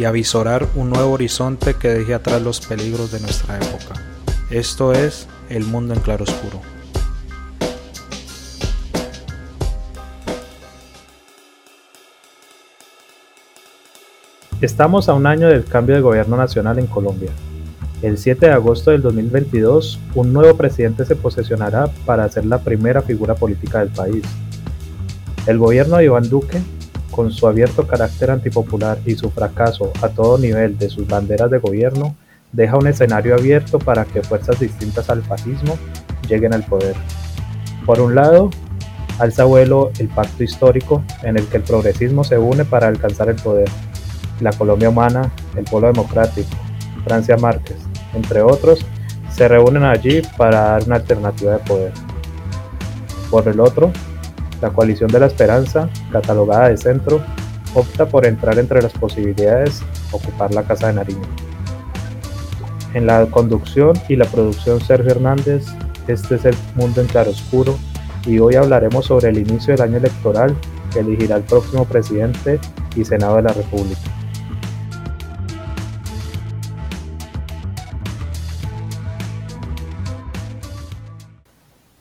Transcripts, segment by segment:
y avisorar un nuevo horizonte que deje atrás los peligros de nuestra época. Esto es El Mundo en Claroscuro. Estamos a un año del cambio de gobierno nacional en Colombia. El 7 de agosto del 2022, un nuevo presidente se posesionará para ser la primera figura política del país. El gobierno de Iván Duque, con su abierto carácter antipopular y su fracaso a todo nivel de sus banderas de gobierno, deja un escenario abierto para que fuerzas distintas al fascismo lleguen al poder. Por un lado, alza vuelo el pacto histórico en el que el progresismo se une para alcanzar el poder la Colombia Humana, el Polo Democrático, Francia Márquez, entre otros, se reúnen allí para dar una alternativa de poder. Por el otro, la coalición de la esperanza, catalogada de centro, opta por entrar entre las posibilidades ocupar la Casa de Nariño. En la conducción y la producción Sergio Hernández, este es el mundo en claroscuro y hoy hablaremos sobre el inicio del año electoral que elegirá el próximo presidente y Senado de la República.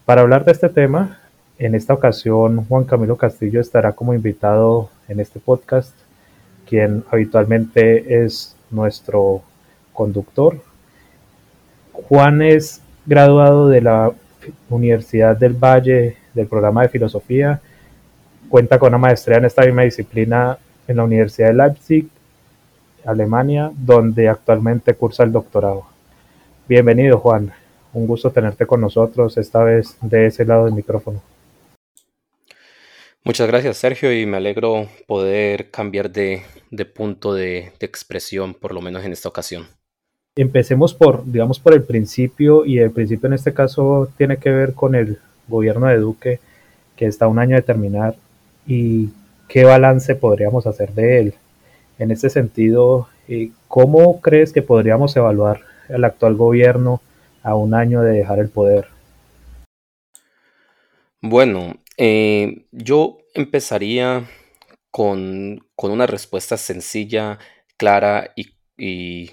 Para hablar de este tema, en esta ocasión Juan Camilo Castillo estará como invitado en este podcast, quien habitualmente es nuestro conductor. Juan es graduado de la Universidad del Valle del programa de filosofía, cuenta con una maestría en esta misma disciplina en la Universidad de Leipzig, Alemania, donde actualmente cursa el doctorado. Bienvenido Juan. Un gusto tenerte con nosotros, esta vez de ese lado del micrófono. Muchas gracias Sergio y me alegro poder cambiar de, punto de, expresión, por lo menos en esta ocasión. Empecemos por, digamos, por el principio y el principio en este caso tiene que ver con el gobierno de Duque que está un año de terminar y qué balance podríamos hacer de él. En este sentido, eh, ¿cómo crees que podríamos evaluar el actual gobierno a un año de dejar el poder? Bueno, eh, yo empezaría con, una respuesta sencilla, clara y,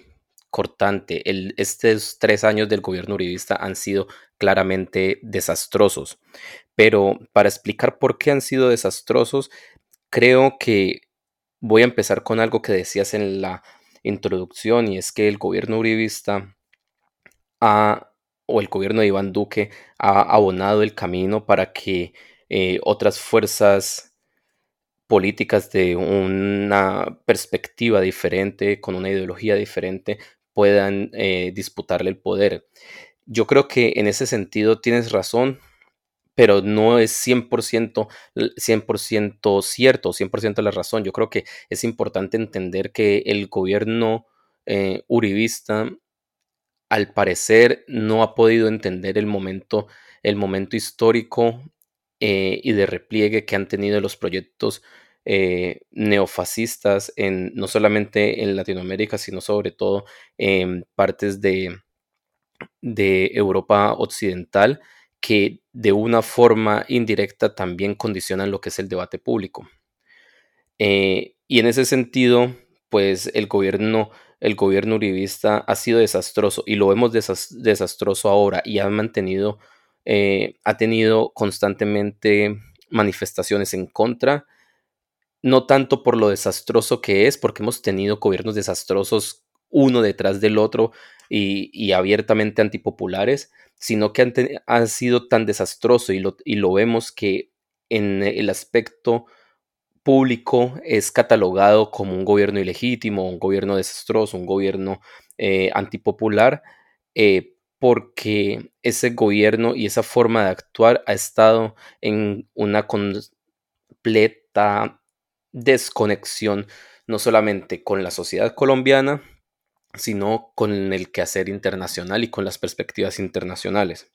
cortante. El, estos tres años del gobierno uribista han sido claramente desastrosos. Pero para explicar por qué han sido desastrosos, creo que voy a empezar con algo que decías en la introducción y es que el gobierno uribista o el gobierno de Iván Duque ha abonado el camino para que eh, otras fuerzas políticas de una perspectiva diferente, con una ideología diferente, puedan eh, disputarle el poder. Yo creo que en ese sentido tienes razón, pero no es 100%, 100 cierto, 100% la razón. Yo creo que es importante entender que el gobierno eh, uribista al parecer no ha podido entender el momento, el momento histórico eh, y de repliegue que han tenido los proyectos eh, neofascistas en, no solamente en Latinoamérica, sino sobre todo en partes de, de Europa occidental, que de una forma indirecta también condicionan lo que es el debate público. Eh, y en ese sentido, pues el gobierno el gobierno uribista ha sido desastroso y lo vemos desastroso ahora y ha mantenido, eh, ha tenido constantemente manifestaciones en contra, no tanto por lo desastroso que es, porque hemos tenido gobiernos desastrosos uno detrás del otro y, abiertamente antipopulares, sino que han, sido tan desastroso y lo, vemos que en el aspecto público es catalogado como un gobierno ilegítimo, un gobierno desastroso, un gobierno eh, antipopular, eh, porque ese gobierno y esa forma de actuar ha estado en una completa desconexión, no solamente con la sociedad colombiana, sino con el quehacer internacional y con las perspectivas internacionales.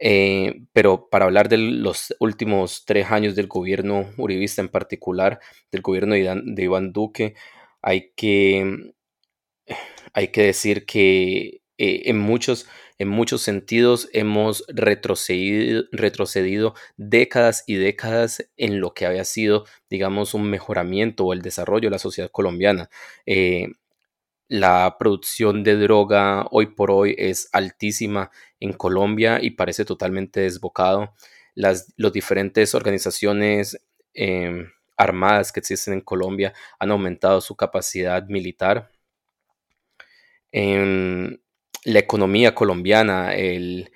Eh, pero para hablar de los últimos tres años del gobierno uribista en particular, del gobierno de Iván, Duque, hay que, hay que decir que eh, en, muchos, en muchos sentidos hemos retrocedido, retrocedido décadas y décadas en lo que había sido, digamos, un mejoramiento o el desarrollo de la sociedad colombiana. Eh, la producción de droga hoy por hoy es altísima en Colombia y parece totalmente desbocado. Las diferentes organizaciones em, armadas que existen en Colombia han aumentado su capacidad militar. En la economía colombiana, el,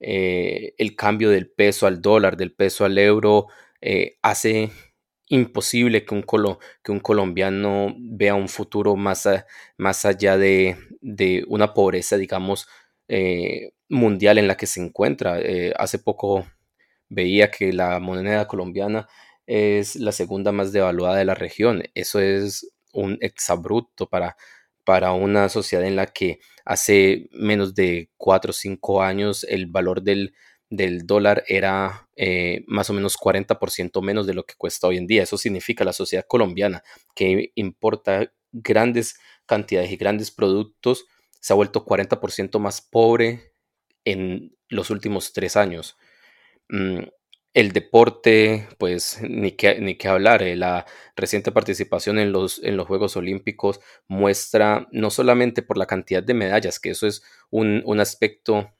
eh, el, cambio del peso al dólar, del peso al euro, eh, hace imposible que un, que un colombiano vea un futuro más, más allá de, una pobreza, digamos, eh, mundial en la que se encuentra. Hace poco veía que la moneda colombiana es la segunda más devaluada de la región. Eso es un exabrupto para, para una sociedad en la que hace menos de cuatro o cinco años el valor del, del dólar era eh, más o menos 40% menos de lo que cuesta hoy en día. Eso significa la sociedad colombiana que importa grandes cantidades y grandes productos se ha vuelto 40% más pobre en los últimos tres años. El deporte, pues ni qué, ni hablar. Eh, la reciente participación en los, en los Juegos Olímpicos muestra no solamente por la cantidad de medallas, que eso es un, un aspecto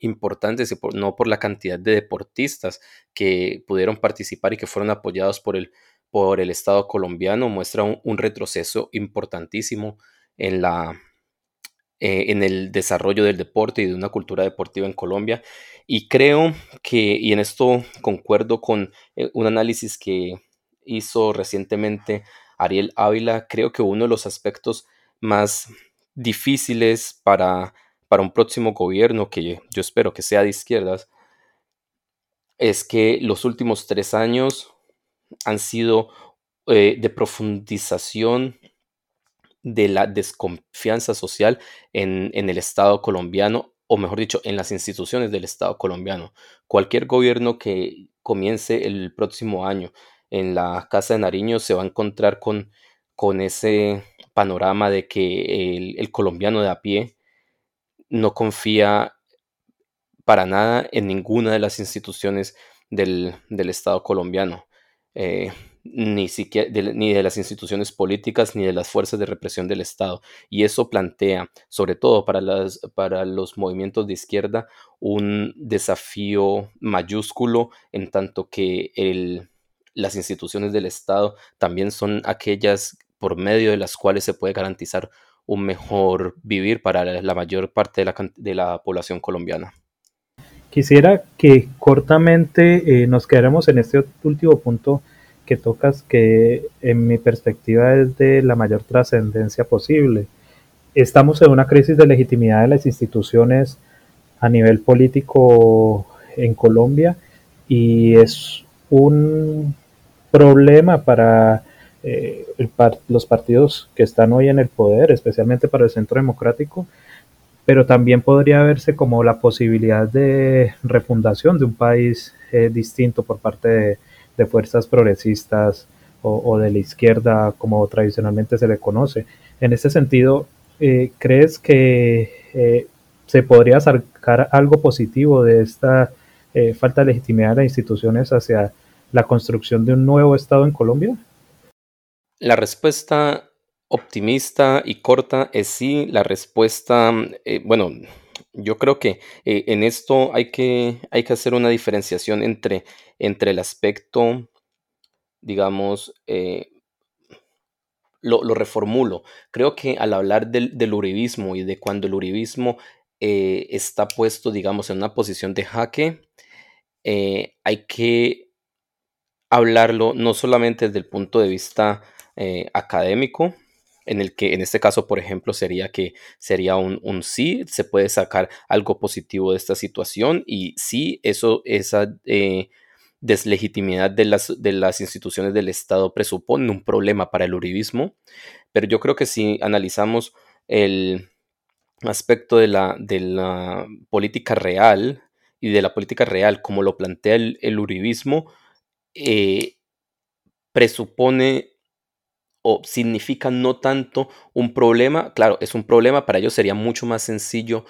importantes y no por la cantidad de deportistas que pudieron participar y que fueron apoyados por el, por el Estado colombiano, muestra un, retroceso importantísimo en, la, eh, en el desarrollo del deporte y de una cultura deportiva en Colombia. Y creo que, y en esto concuerdo con eh, un análisis que hizo recientemente Ariel Ávila, creo que uno de los aspectos más difíciles para para un próximo gobierno que yo espero que sea de izquierdas, es que los últimos tres años han sido eh, de profundización de la desconfianza social en, en, el Estado colombiano, o mejor dicho, en las instituciones del Estado colombiano. Cualquier gobierno que comience el próximo año en la Casa de Nariño se va a encontrar con, con ese panorama de que el, el colombiano de a pie no confía para nada en ninguna de las instituciones del, Estado colombiano, eh, ni, siquiera de, ni de las instituciones políticas ni de las fuerzas de represión del Estado. Y eso plantea, sobre todo para, las, para los movimientos de izquierda, un desafío mayúsculo en tanto que el, las instituciones del Estado también son aquellas por medio de las cuales se puede garantizar un mejor vivir para la mayor parte de la, población colombiana. Quisiera que cortamente eh, nos quedáramos en este último punto que tocas, que en mi perspectiva es de la mayor trascendencia posible. Estamos en una crisis de legitimidad de las instituciones a nivel político en Colombia y es un problema para eh, los partidos que están hoy en el poder, especialmente para el centro democrático, pero también podría verse como la posibilidad de refundación de un país eh, distinto por parte de, fuerzas progresistas o, de la izquierda, como tradicionalmente se le conoce. En ese sentido, eh, ¿crees que se podría sacar algo positivo de esta falta de legitimidad de las instituciones hacia la construcción de un nuevo Estado en Colombia? La respuesta optimista y corta es sí. La respuesta, eh, bueno, yo creo que eh, en esto hay que, hay que hacer una diferenciación entre, entre el aspecto, digamos, eh, lo, reformulo. Creo que al hablar del, uribismo y de cuando el uribismo está puesto, digamos, en una posición de jaque, hay que hablarlo no solamente desde el punto de vista académico, en el que en este caso, por ejemplo, sería que sería un, un, sí, se puede sacar algo positivo de esta situación y sí, eso, esa eh, deslegitimidad de las, de las instituciones del Estado presupone un problema para el uribismo, pero yo creo que si analizamos el aspecto de la, de la política real y de la política real como lo plantea el, uribismo, eh, presupone o significa no tanto un problema, claro, es un problema, para ellos sería mucho más sencillo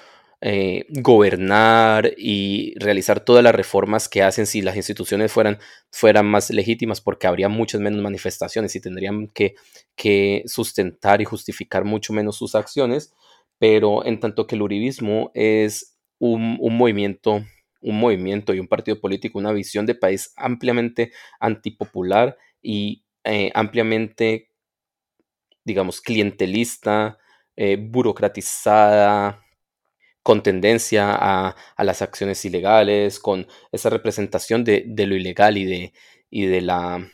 eh, gobernar y realizar todas las reformas que hacen si las instituciones fueran, fueran más legítimas, porque habría muchas menos manifestaciones y tendrían que, que sustentar y justificar mucho menos sus acciones, pero en tanto que el uribismo es un, movimiento un movimiento y un partido político, una visión de país ampliamente antipopular y eh, ampliamente, digamos, clientelista, eh, burocratizada, con tendencia a, las acciones ilegales, con esa representación de, lo ilegal y de, y de la,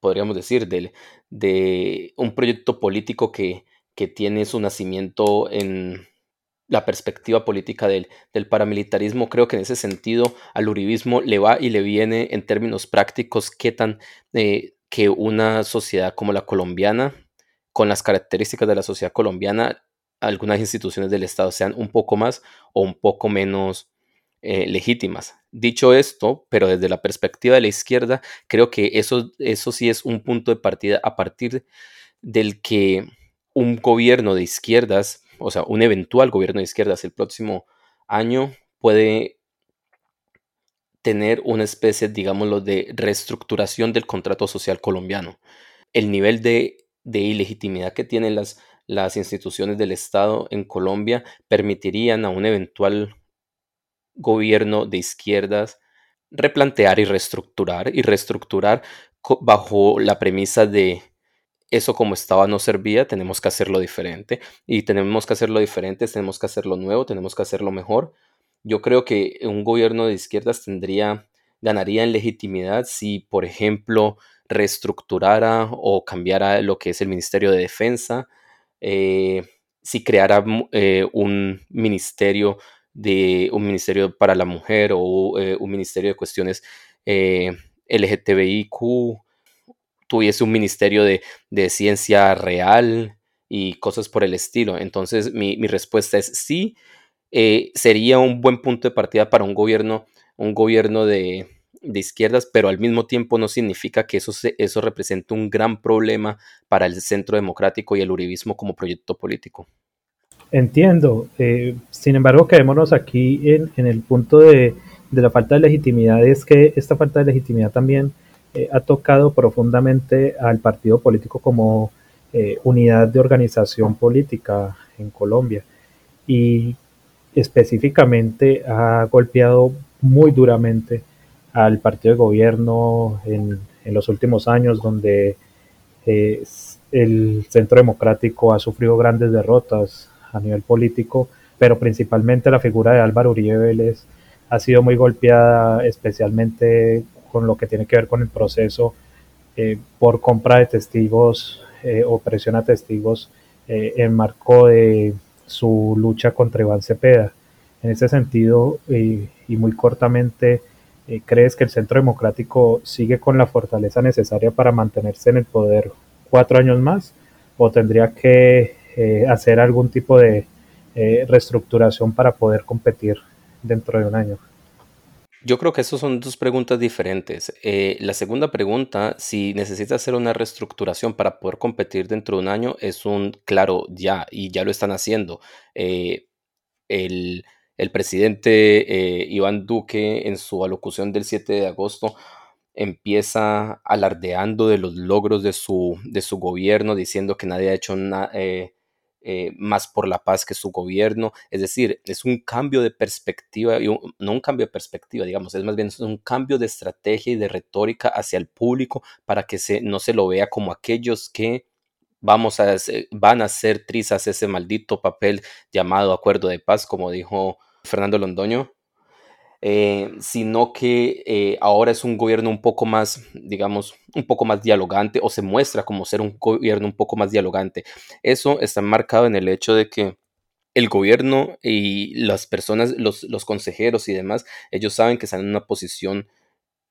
podríamos decir, de, de un proyecto político que, que, tiene su nacimiento en la perspectiva política del, paramilitarismo. Creo que en ese sentido al uribismo le va y le viene en términos prácticos qué tan eh, que una sociedad como la colombiana, con las características de la sociedad colombiana, algunas instituciones del Estado sean un poco más o un poco menos eh, legítimas. Dicho esto, pero desde la perspectiva de la izquierda, creo que eso, eso sí es un punto de partida a partir del que un gobierno de izquierdas, o sea, un eventual gobierno de izquierdas el próximo año puede tener una especie, digámoslo, de reestructuración del contrato social colombiano. El nivel de, de ilegitimidad que tienen las las instituciones del Estado en Colombia permitirían a un eventual gobierno de izquierdas replantear y reestructurar y reestructurar bajo la premisa de eso como estaba no servía, tenemos que hacerlo diferente y tenemos que hacerlo diferente, tenemos que hacerlo nuevo, tenemos que hacerlo mejor. Yo creo que un gobierno de izquierdas tendría ganaría en legitimidad si, por ejemplo, reestructurara o cambiara lo que es el Ministerio de Defensa, eh, si creara eh, un ministerio de un ministerio para la mujer o eh, un ministerio de cuestiones LGTBIQ, tuviese un ministerio de, ciencia real y cosas por el estilo. Entonces mi, mi respuesta es sí, sería un buen punto de partida para un gobierno, un gobierno de, izquierdas, pero al mismo tiempo no significa que eso, eso represente un gran problema para el centro democrático y el uribismo como proyecto político. Entiendo. Eh, sin embargo, quedémonos aquí en, el punto de, la falta de legitimidad. Es que esta falta de legitimidad también eh, ha tocado profundamente al partido político como eh, unidad de organización política en Colombia. Y específicamente ha golpeado muy duramente al partido de gobierno en, los últimos años, donde eh, el Centro Democrático ha sufrido grandes derrotas a nivel político, pero principalmente la figura de Álvaro Uribe ha sido muy golpeada, especialmente con lo que tiene que ver con el proceso eh, por compra de testigos eh, o presión a testigos en marco de su lucha contra Iván Cepeda. En ese sentido, y muy cortamente, eh, ¿Crees que el Centro Democrático sigue con la fortaleza necesaria para mantenerse en el poder cuatro años más? ¿O tendría que eh, hacer algún tipo de eh, reestructuración para poder competir dentro de un año? Yo creo que esas son dos preguntas diferentes. la segunda pregunta, si necesita hacer una reestructuración para poder competir dentro de un año, es un claro ya, y ya lo están haciendo. el, el presidente eh, Iván Duque en su alocución del 7 de agosto empieza alardeando de los logros de su, de su gobierno, diciendo que nadie ha hecho eh, eh, más por la paz que su gobierno. Es decir, es un cambio de perspectiva, no un cambio de perspectiva, digamos, es más bien un cambio de estrategia y de retórica hacia el público para que se, no se lo vea como aquellos que vamos a van a hacer trizas ese maldito papel llamado acuerdo de paz, como dijo Fernando Londoño, eh, sino que eh, ahora es un gobierno un poco más, digamos, un poco más dialogante o se muestra como ser un gobierno un poco más dialogante. Eso está marcado en el hecho de que el gobierno y las personas, los, consejeros y demás, ellos saben que están en una posición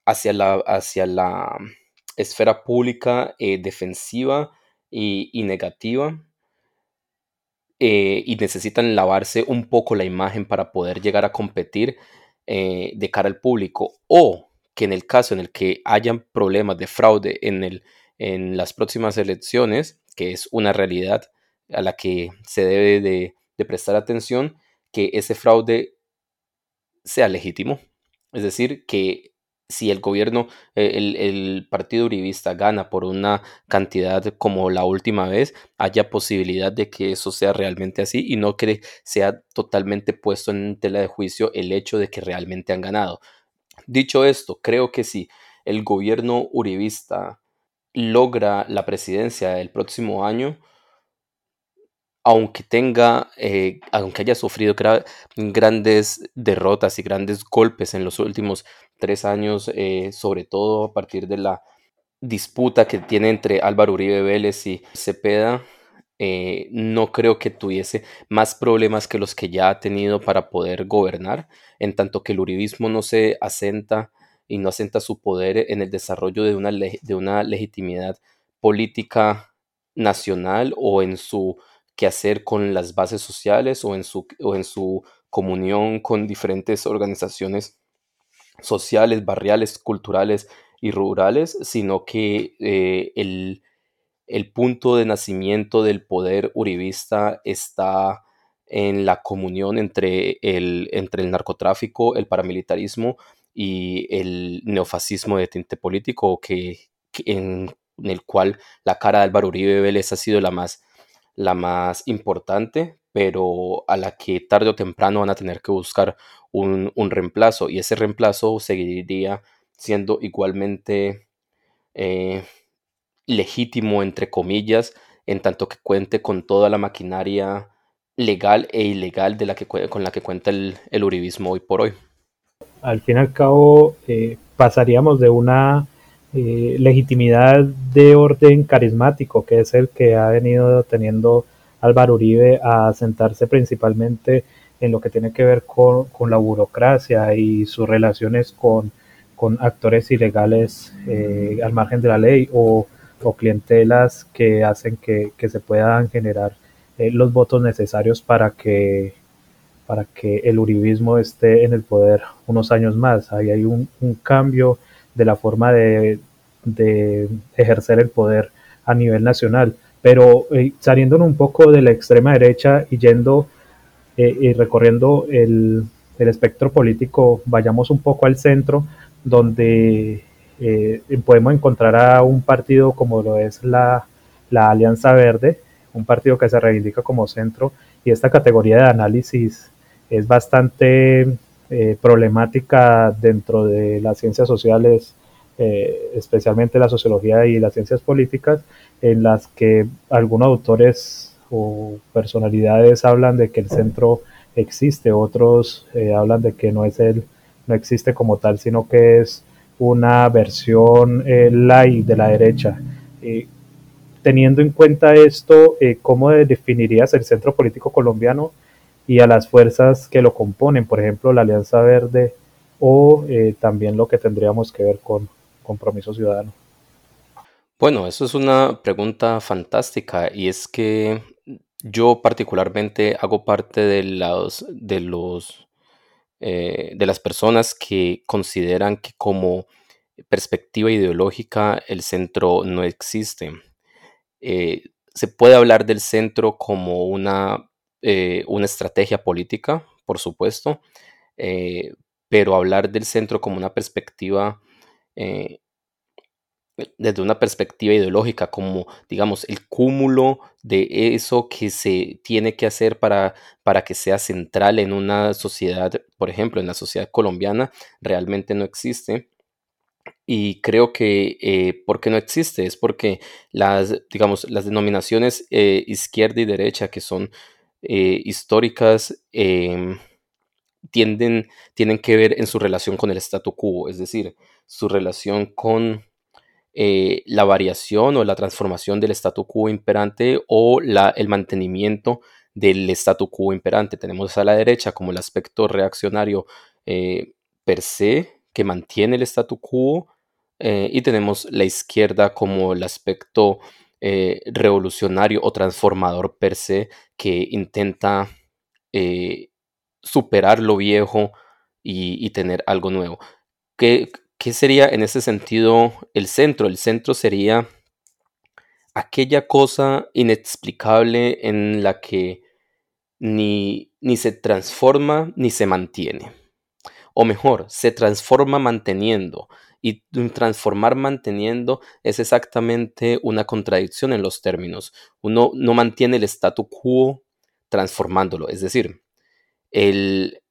hacia la, hacia la esfera pública eh, defensiva y, negativa y necesitan lavarse un poco la imagen para poder llegar a competir eh, de cara al público o que en el caso en el que hayan problemas de fraude en, el, en las próximas elecciones, que es una realidad a la que se debe de, prestar atención, que ese fraude sea legítimo. Es decir, que si el gobierno, eh, el, partido uribista gana por una cantidad como la última vez, haya posibilidad de que eso sea realmente así y no que sea totalmente puesto en tela de juicio el hecho de que realmente han ganado. Dicho esto, creo que si el gobierno uribista logra la presidencia el próximo año, aunque tenga, eh, aunque haya sufrido grandes derrotas y grandes golpes en los últimos tres años, eh, sobre todo a partir de la disputa que tiene entre Álvaro Uribe Vélez y Cepeda, eh, no creo que tuviese más problemas que los que ya ha tenido para poder gobernar, en tanto que el uribismo no se asenta y no asenta su poder en el desarrollo de una, de una legitimidad política nacional o en su quehacer con las bases sociales o en su, o en su comunión con diferentes organizaciones sociales, barriales, culturales y rurales, sino que eh, el, punto de nacimiento del poder uribista está en la comunión entre el, entre el narcotráfico, el paramilitarismo y el neofascismo de tinte político, que, en, el cual la cara de Álvaro Uribe Vélez ha sido la más, la más importante, pero a la que tarde o temprano van a tener que buscar un, reemplazo y ese reemplazo seguiría siendo igualmente eh, legítimo, entre comillas, en tanto que cuente con toda la maquinaria legal e ilegal de la que, con la que cuenta el, uribismo hoy por hoy. Al fin y al cabo, eh, pasaríamos de una eh, legitimidad de orden carismático, que es el que ha venido teniendo Álvaro Uribe a sentarse principalmente en lo que tiene que ver con, la burocracia y sus relaciones con, actores ilegales eh, al margen de la ley o, clientelas que hacen que, se puedan generar eh, los votos necesarios para que, para que el uribismo esté en el poder unos años más. Ahí hay un, cambio de la forma de, de ejercer el poder a nivel nacional pero eh, saliéndonos un poco de la extrema derecha y yendo eh, y recorriendo el, espectro político, vayamos un poco al centro, donde eh, podemos encontrar a un partido como lo es la, Alianza Verde, un partido que se reivindica como centro, y esta categoría de análisis es bastante problemática dentro de las ciencias sociales, especialmente la sociología y las ciencias políticas, en las que algunos autores o personalidades hablan de que el centro existe, otros eh, hablan de que no es el, no existe como tal, sino que es una versión eh, light de la derecha. teniendo en cuenta esto, eh, ¿cómo definirías el centro político colombiano y a las fuerzas que lo componen? Por ejemplo, la Alianza Verde o también lo que tendríamos que ver con Compromiso Ciudadano. Bueno, eso es una pregunta fantástica y es que yo particularmente hago parte de los, de los eh, de las personas que consideran que como perspectiva ideológica el centro no existe. Eh, se puede hablar del centro como una, eh, una estrategia política, por supuesto, pero hablar del centro como una perspectiva desde una perspectiva ideológica, como digamos el cúmulo de eso que se tiene que hacer para, para que sea central en una sociedad, por ejemplo, en la sociedad colombiana, realmente no existe. Y creo que, eh, ¿por qué no existe? Es porque las, digamos, las denominaciones eh, izquierda y derecha, que son eh, históricas, em, tienen que ver en su relación con el statu quo, es decir, su relación con eh, la variación o la transformación del statu quo imperante o la, el mantenimiento del statu quo imperante. Tenemos a la derecha como el aspecto reaccionario eh, per se, que mantiene el statu quo, eh, y tenemos la izquierda como el aspecto revolucionario o transformador per se que intenta superar lo viejo y, tener algo nuevo. ¿Qué, ¿Qué sería en ese sentido el centro? El centro sería aquella cosa inexplicable en la que ni, ni se transforma ni se mantiene. O mejor, se transforma manteniendo. Y transformar manteniendo es exactamente una contradicción en los términos. Uno no mantiene el statu quo transformándolo. Es decir, el,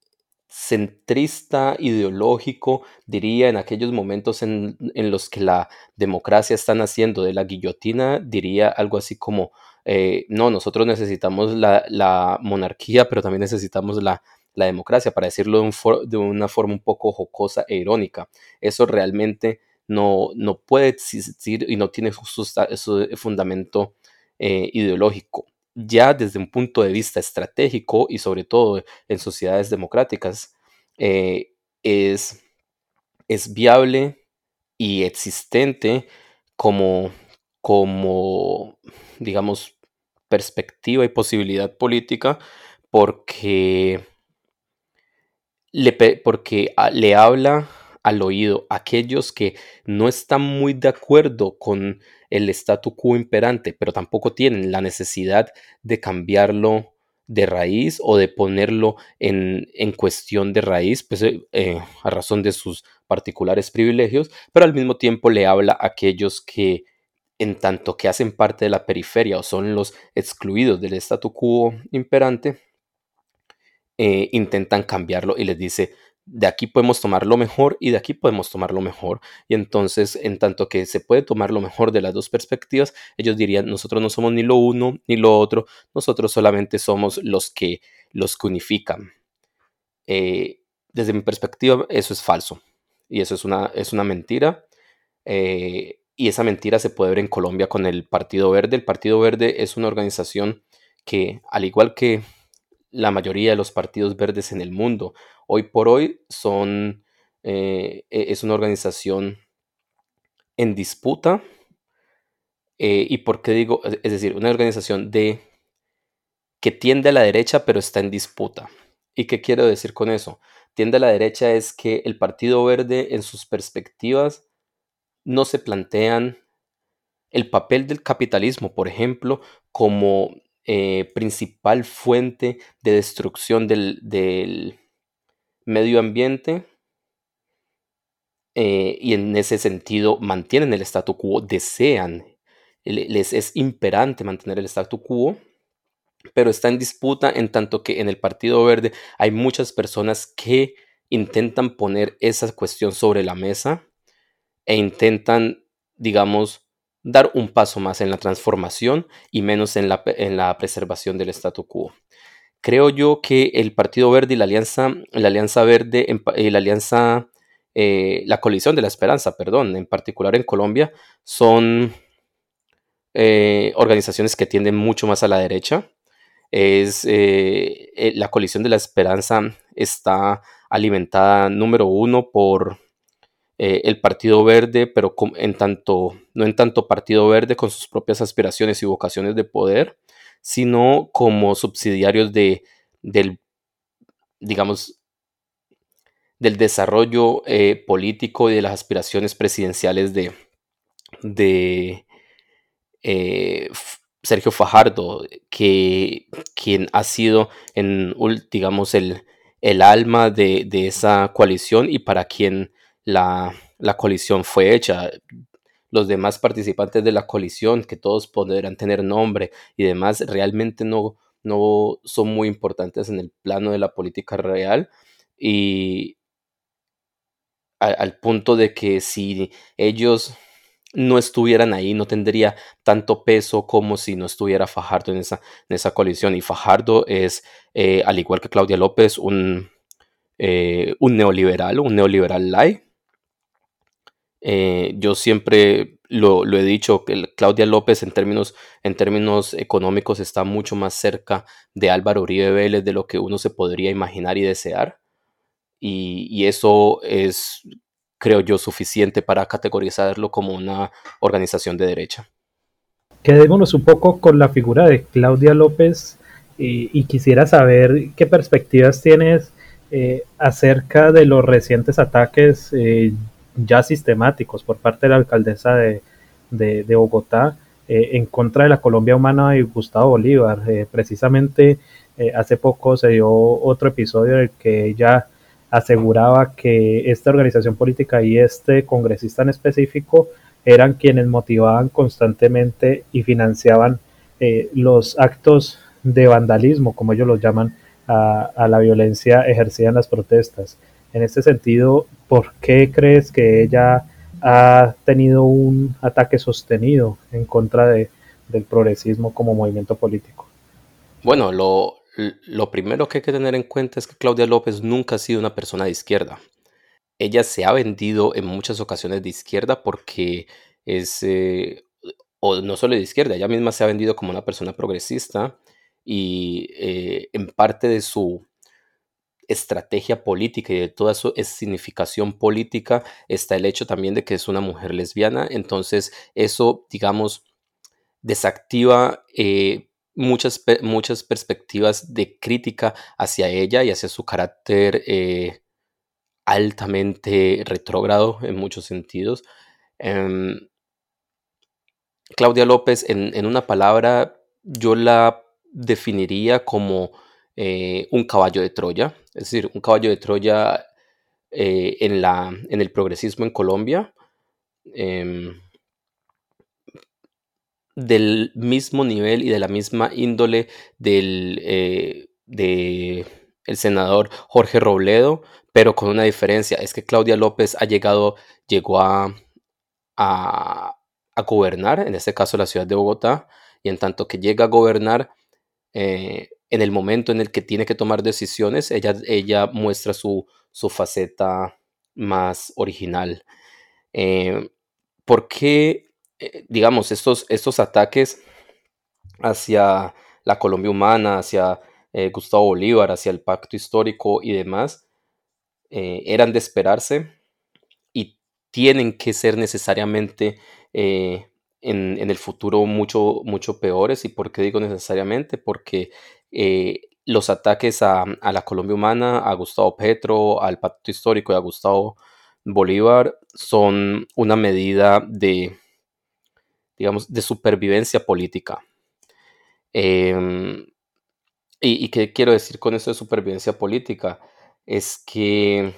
centrista ideológico, diría en aquellos momentos en, los que la democracia está naciendo de la guillotina, diría algo así como, eh, no, nosotros necesitamos la, monarquía, pero también necesitamos la, democracia, para decirlo de, una forma un poco jocosa e irónica. Eso realmente no, no puede existir y no tiene su, fundamento eh, ideológico ya desde un punto de vista estratégico y sobre todo en sociedades democráticas, eh, es, es, viable y existente como, como, digamos, perspectiva y posibilidad política porque le, porque le habla al oído aquellos que no están muy de acuerdo con el statu quo imperante, pero tampoco tienen la necesidad de cambiarlo de raíz o de ponerlo en, cuestión de raíz, pues eh, eh, a razón de sus particulares privilegios, pero al mismo tiempo le habla a aquellos que en tanto que hacen parte de la periferia o son los excluidos del statu quo imperante, eh, intentan cambiarlo y les dice, de aquí podemos tomar lo mejor y de aquí podemos tomar lo mejor. Y entonces, en tanto que se puede tomar lo mejor de las dos perspectivas, ellos dirían, nosotros no somos ni lo uno ni lo otro, nosotros solamente somos los que los unifican. Eh, desde mi perspectiva, eso es falso. Y eso es una, es una mentira. Eh, y esa mentira se puede ver en Colombia con el Partido Verde. El Partido Verde es una organización que, al igual que la mayoría de los partidos verdes en el mundo. Hoy por hoy son, eh, e, es una organización en disputa. Eh, ¿Y por qué digo? Es decir, una organización de que tiende a la derecha pero está en disputa. ¿Y qué quiero decir con eso? Tiende a la derecha es que el Partido Verde en sus perspectivas no se plantean el papel del capitalismo, por ejemplo, como eh, principal fuente de destrucción del, medio ambiente eh, y en ese sentido mantienen el statu quo, desean, les es imperante mantener el statu quo, pero está en disputa en tanto que en el Partido Verde hay muchas personas que intentan poner esa cuestión sobre la mesa e intentan, digamos, dar un paso más en la transformación y menos en la, en la preservación del statu quo. Creo yo que el Partido Verde y la Alianza, la Alianza Verde eh, la Alianza, eh, la coalición de la esperanza, perdón, en particular en Colombia, son eh, organizaciones que tienden mucho más a la derecha. Es la coalición de la esperanza está alimentada número uno por eh, el Partido Verde, pero en tanto, no en tanto Partido Verde con sus propias aspiraciones y vocaciones de poder, sino como subsidiarios de, del, digamos, del desarrollo eh, político y de las aspiraciones presidenciales de, de eh, Sergio Fajardo, que quien ha sido, en, digamos, el, el alma de, de, esa coalición y para quien la, coalición fue hecha. Los demás participantes de la coalición, que todos podrán tener nombre y demás, realmente no, no son muy importantes en el plano de la política real. Y al, punto de que si ellos no estuvieran ahí, no tendría tanto peso como si no estuviera Fajardo en esa, en esa coalición. Y Fajardo es, eh, al igual que Claudia López, un, eh, un neoliberal, un neoliberal light. Eh, yo siempre lo, he dicho, que Claudia López en términos, en términos económicos está mucho más cerca de Álvaro Uribe Vélez de lo que uno se podría imaginar y desear. Y, eso es, creo yo, suficiente para categorizarlo como una organización de derecha. quedémonos un poco con la figura de Claudia López y, quisiera saber qué perspectivas tienes eh, acerca de los recientes ataques eh, ya sistemáticos por parte de la alcaldesa de, Bogotá eh, en contra de la Colombia Humana y Gustavo Bolívar. precisamente hace poco se dio otro episodio en el que ella aseguraba que esta organización política y este congresista en específico eran quienes motivaban constantemente y financiaban los actos de vandalismo, como ellos lo llaman, a, la violencia ejercida en las protestas. En este sentido, ¿por qué crees que ella ha tenido un ataque sostenido en contra de, del progresismo como movimiento político? Bueno, lo, primero que hay que tener en cuenta es que Claudia López nunca ha sido una persona de izquierda. Ella se ha vendido en muchas ocasiones de izquierda porque es, eh, o no solo de izquierda, ella misma se ha vendido como una persona progresista y eh, en parte de su estrategia política y de toda su significación política está el hecho también de que es una mujer lesbiana. Entonces eso, digamos, desactiva eh, muchas, muchas perspectivas de crítica hacia ella y hacia su carácter eh, altamente retrógrado en muchos sentidos. Em, Claudia López, en, una palabra, yo la definiría como eh, un caballo de Troya, es decir, un caballo de Troya eh, en, la, en el progresismo en Colombia, em, del mismo nivel y de la misma índole del eh, de el senador Jorge Robledo, pero con una diferencia, es que Claudia López ha llegado, llegó a, a, gobernar, en este caso la ciudad de Bogotá, y en tanto que llega a gobernar, eh, en el momento en el que tiene que tomar decisiones, ella, ella muestra su, su faceta más original. Eh, ¿Por qué, eh, digamos, estos, estos ataques hacia la Colombia humana, hacia Gustavo Bolívar, hacia el pacto histórico y demás, eran de esperarse y tienen que ser necesariamente en, el futuro mucho, mucho peores. ¿Y por qué digo necesariamente? Porque eh, los ataques a, la Colombia humana, a Gustavo Petro, al pacto histórico y a Gustavo Bolívar son una medida de, digamos, de supervivencia política. Em, y, y, qué quiero decir con eso de supervivencia política? Es que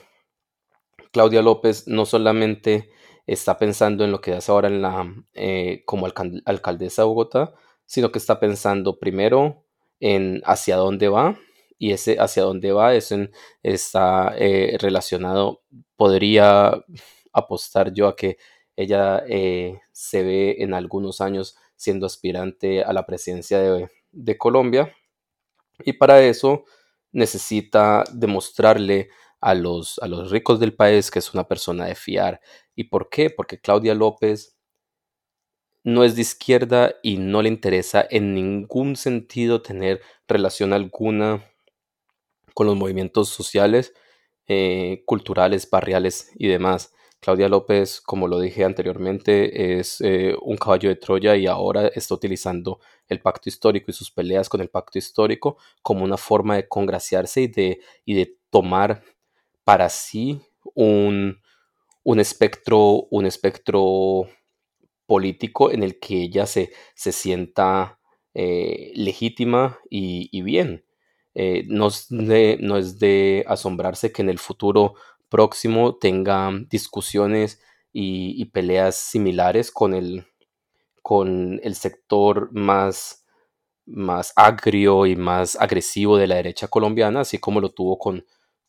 Claudia López no solamente está pensando en lo que hace ahora en la, eh, como alcaldesa de Bogotá, sino que está pensando primero en hacia dónde va y ese hacia dónde va es está eh, relacionado, podría apostar yo a que ella eh, se ve en algunos años siendo aspirante a la presidencia de, de Colombia y para eso necesita demostrarle a los, a los ricos del país que es una persona de fiar. ¿Y por qué? Porque Claudia López no es de izquierda y no le interesa en ningún sentido tener relación alguna con los movimientos sociales, eh, culturales, barriales y demás. Claudia López, como lo dije anteriormente, es eh, un caballo de Troya y ahora está utilizando el pacto histórico y sus peleas con el pacto histórico como una forma de congraciarse y de, y de tomar para sí un, espectro, un espectro político en el que ella se, se sienta eh, legítima y, bien. Eh, no, es de, asombrarse que en el futuro próximo tenga discusiones y, peleas similares con el, con el sector más, más agrio y más agresivo de la derecha colombiana, así como lo tuvo con,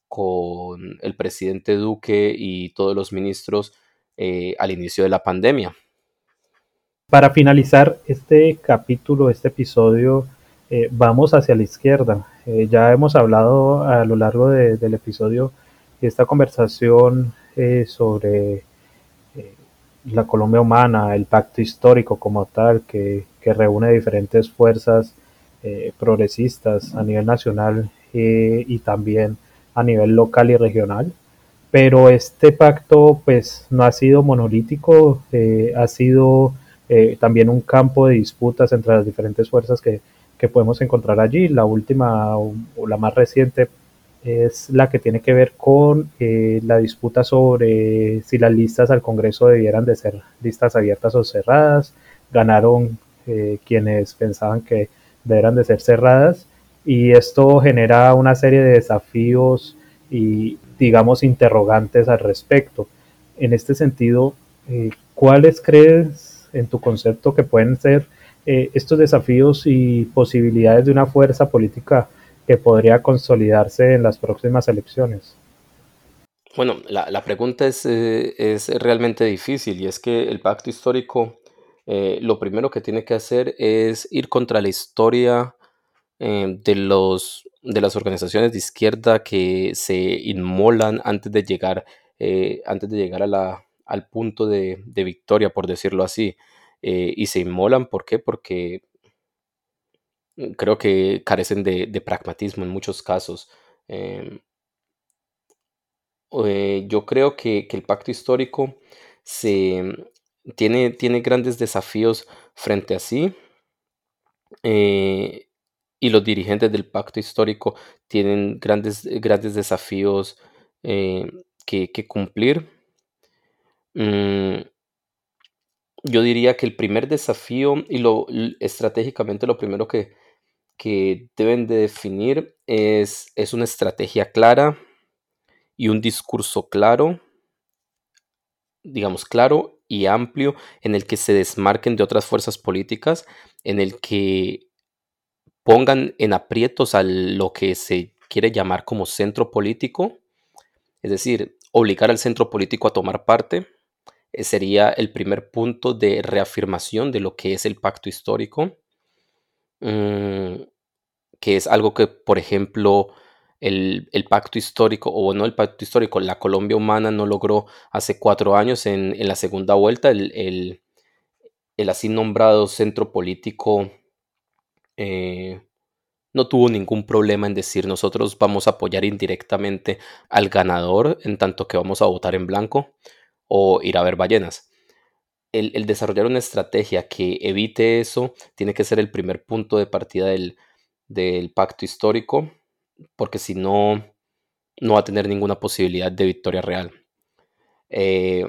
con el presidente Duque y todos los ministros eh, al inicio de la pandemia. Para finalizar este capítulo, este episodio, eh, vamos hacia la izquierda. Eh, ya hemos hablado a lo largo del episodio esta conversación sobre la Colombia humana, el pacto histórico como tal, que, que reúne diferentes fuerzas progresistas a nivel nacional y también a nivel local y regional. Pero este pacto pues no ha sido monolítico, eh, ha sido eh, también un campo de disputas entre las diferentes fuerzas que, que podemos encontrar allí. La última o, la más reciente es la que tiene que ver con eh, la disputa sobre si las listas al Congreso debieran de ser listas abiertas o cerradas. Ganaron eh, quienes pensaban que deberan de ser cerradas y esto genera una serie de desafíos y digamos interrogantes al respecto. En este sentido, eh, ¿cuáles crees en tu concepto que pueden ser eh, estos desafíos y posibilidades de una fuerza política que podría consolidarse en las próximas elecciones? Bueno, la, pregunta es, es, realmente difícil y es que el pacto histórico eh, lo primero que tiene que hacer es ir contra la historia eh, de, los, de las organizaciones de izquierda que se inmolan antes de llegar, eh, antes de llegar a la, al punto de, victoria, por decirlo así. y se inmolan, ¿por qué? Porque creo que carecen de, pragmatismo en muchos casos. Em, yo creo que, el pacto histórico se, tiene, tiene grandes desafíos frente a sí. Eh, y los dirigentes del pacto histórico tienen grandes, grandes desafíos eh, que, cumplir. Mm, yo diría que el primer desafío y lo estratégicamente lo primero que, que deben de definir es, es una estrategia clara y un discurso claro, digamos claro y amplio en el que se desmarquen de otras fuerzas políticas, en el que pongan en aprietos a lo que se quiere llamar como centro político, es decir, obligar al centro político a tomar parte, sería el primer punto de reafirmación de lo que es el pacto histórico, mm, que es algo que, por ejemplo, el, pacto histórico, o no el pacto histórico, la Colombia humana no logró hace cuatro años en, la segunda vuelta el, así nombrado centro político eh, no tuvo ningún problema en decir nosotros vamos a apoyar indirectamente al ganador en tanto que vamos a votar en blanco o ir a ver ballenas. El, desarrollar una estrategia que evite eso tiene que ser el primer punto de partida del, pacto histórico porque si no, no va a tener ninguna posibilidad de victoria real. Eh,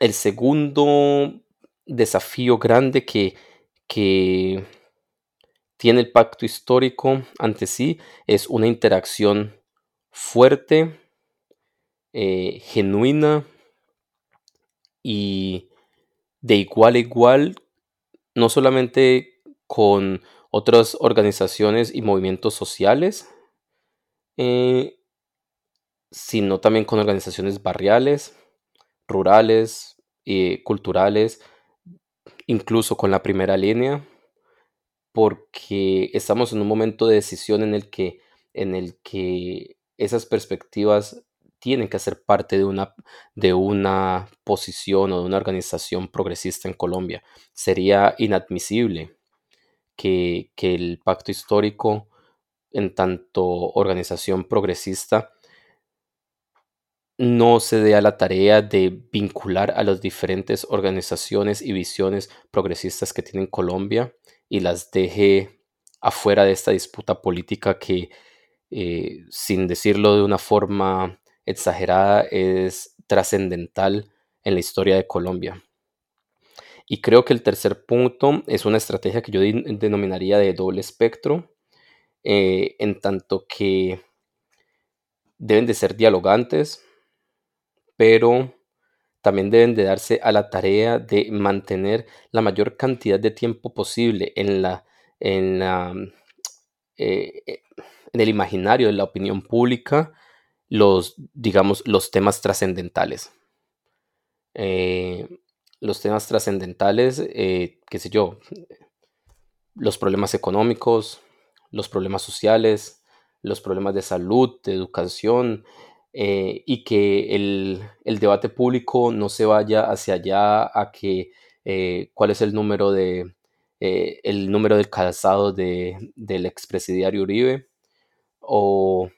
el segundo desafío grande que tiene el pacto histórico ante sí es una interacción fuerte, eh, genuina y de igual a igual, no solamente con otras organizaciones y movimientos sociales, eh, sino también con organizaciones barriales, rurales, y culturales, incluso con la primera línea, porque estamos en un momento de decisión en el que, en el que esas perspectivas tienen que ser parte de una, de una posición o de una organización progresista en Colombia. Sería inadmisible que, el pacto histórico, en tanto organización progresista, no se dé a la tarea de vincular a las diferentes organizaciones y visiones progresistas que tiene Colombia y las deje afuera de esta disputa política que, eh, sin decirlo de una forma exagerada, es trascendental en la historia de Colombia. Y creo que el tercer punto es una estrategia que yo denominaría de doble espectro, eh, en tanto que deben de ser dialogantes, pero también deben de darse a la tarea de mantener la mayor cantidad de tiempo posible en la, en eh, en el imaginario de la opinión pública los, digamos, los temas trascendentales. Eh, los temas trascendentales, eh, qué sé yo, los problemas económicos, los problemas sociales, los problemas de salud, de educación, eh, y que el, debate público no se vaya hacia allá a que cuál es el número de el número del calzado de, del expresidiario Uribe o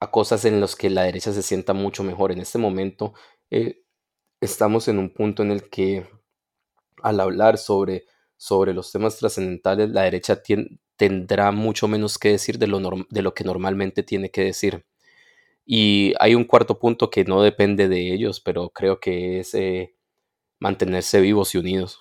a cosas en las que la derecha se sienta mucho mejor. En este momento estamos en un punto en el que al hablar sobre, sobre los temas trascendentales, la derecha tendrá mucho menos que decir de lo, de lo que normalmente tiene que decir. Y hay un cuarto punto que no depende de ellos, pero creo que es eh, mantenerse vivos y unidos.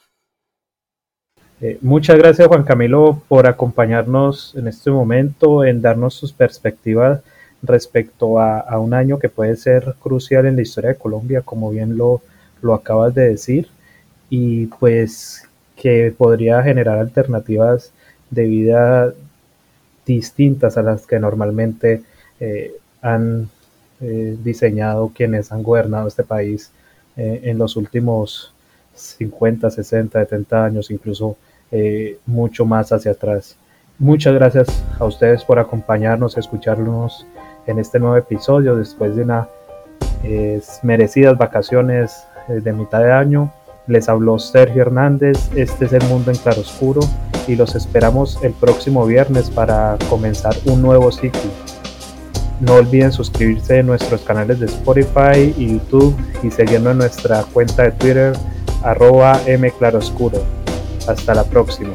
Eh, muchas gracias Juan Camilo por acompañarnos en este momento, en darnos sus perspectivas respecto a, un año que puede ser crucial en la historia de Colombia, como bien lo, lo acabas de decir, y pues que podría generar alternativas de vida distintas a las que normalmente eh, han eh, diseñado quienes han gobernado este país eh, en los últimos 50, 60, 70 años, incluso mucho más hacia atrás. Muchas gracias a ustedes por acompañarnos, escucharnos en este nuevo episodio después de unas merecidas vacaciones de mitad de año. Les habló Sergio Hernández, este es el mundo en claroscuro y los esperamos el próximo viernes para comenzar un nuevo ciclo. No olviden suscribirse a nuestros canales de Spotify y YouTube y seguirnos en nuestra cuenta de Twitter arroba mclaroscuro. Hasta la próxima.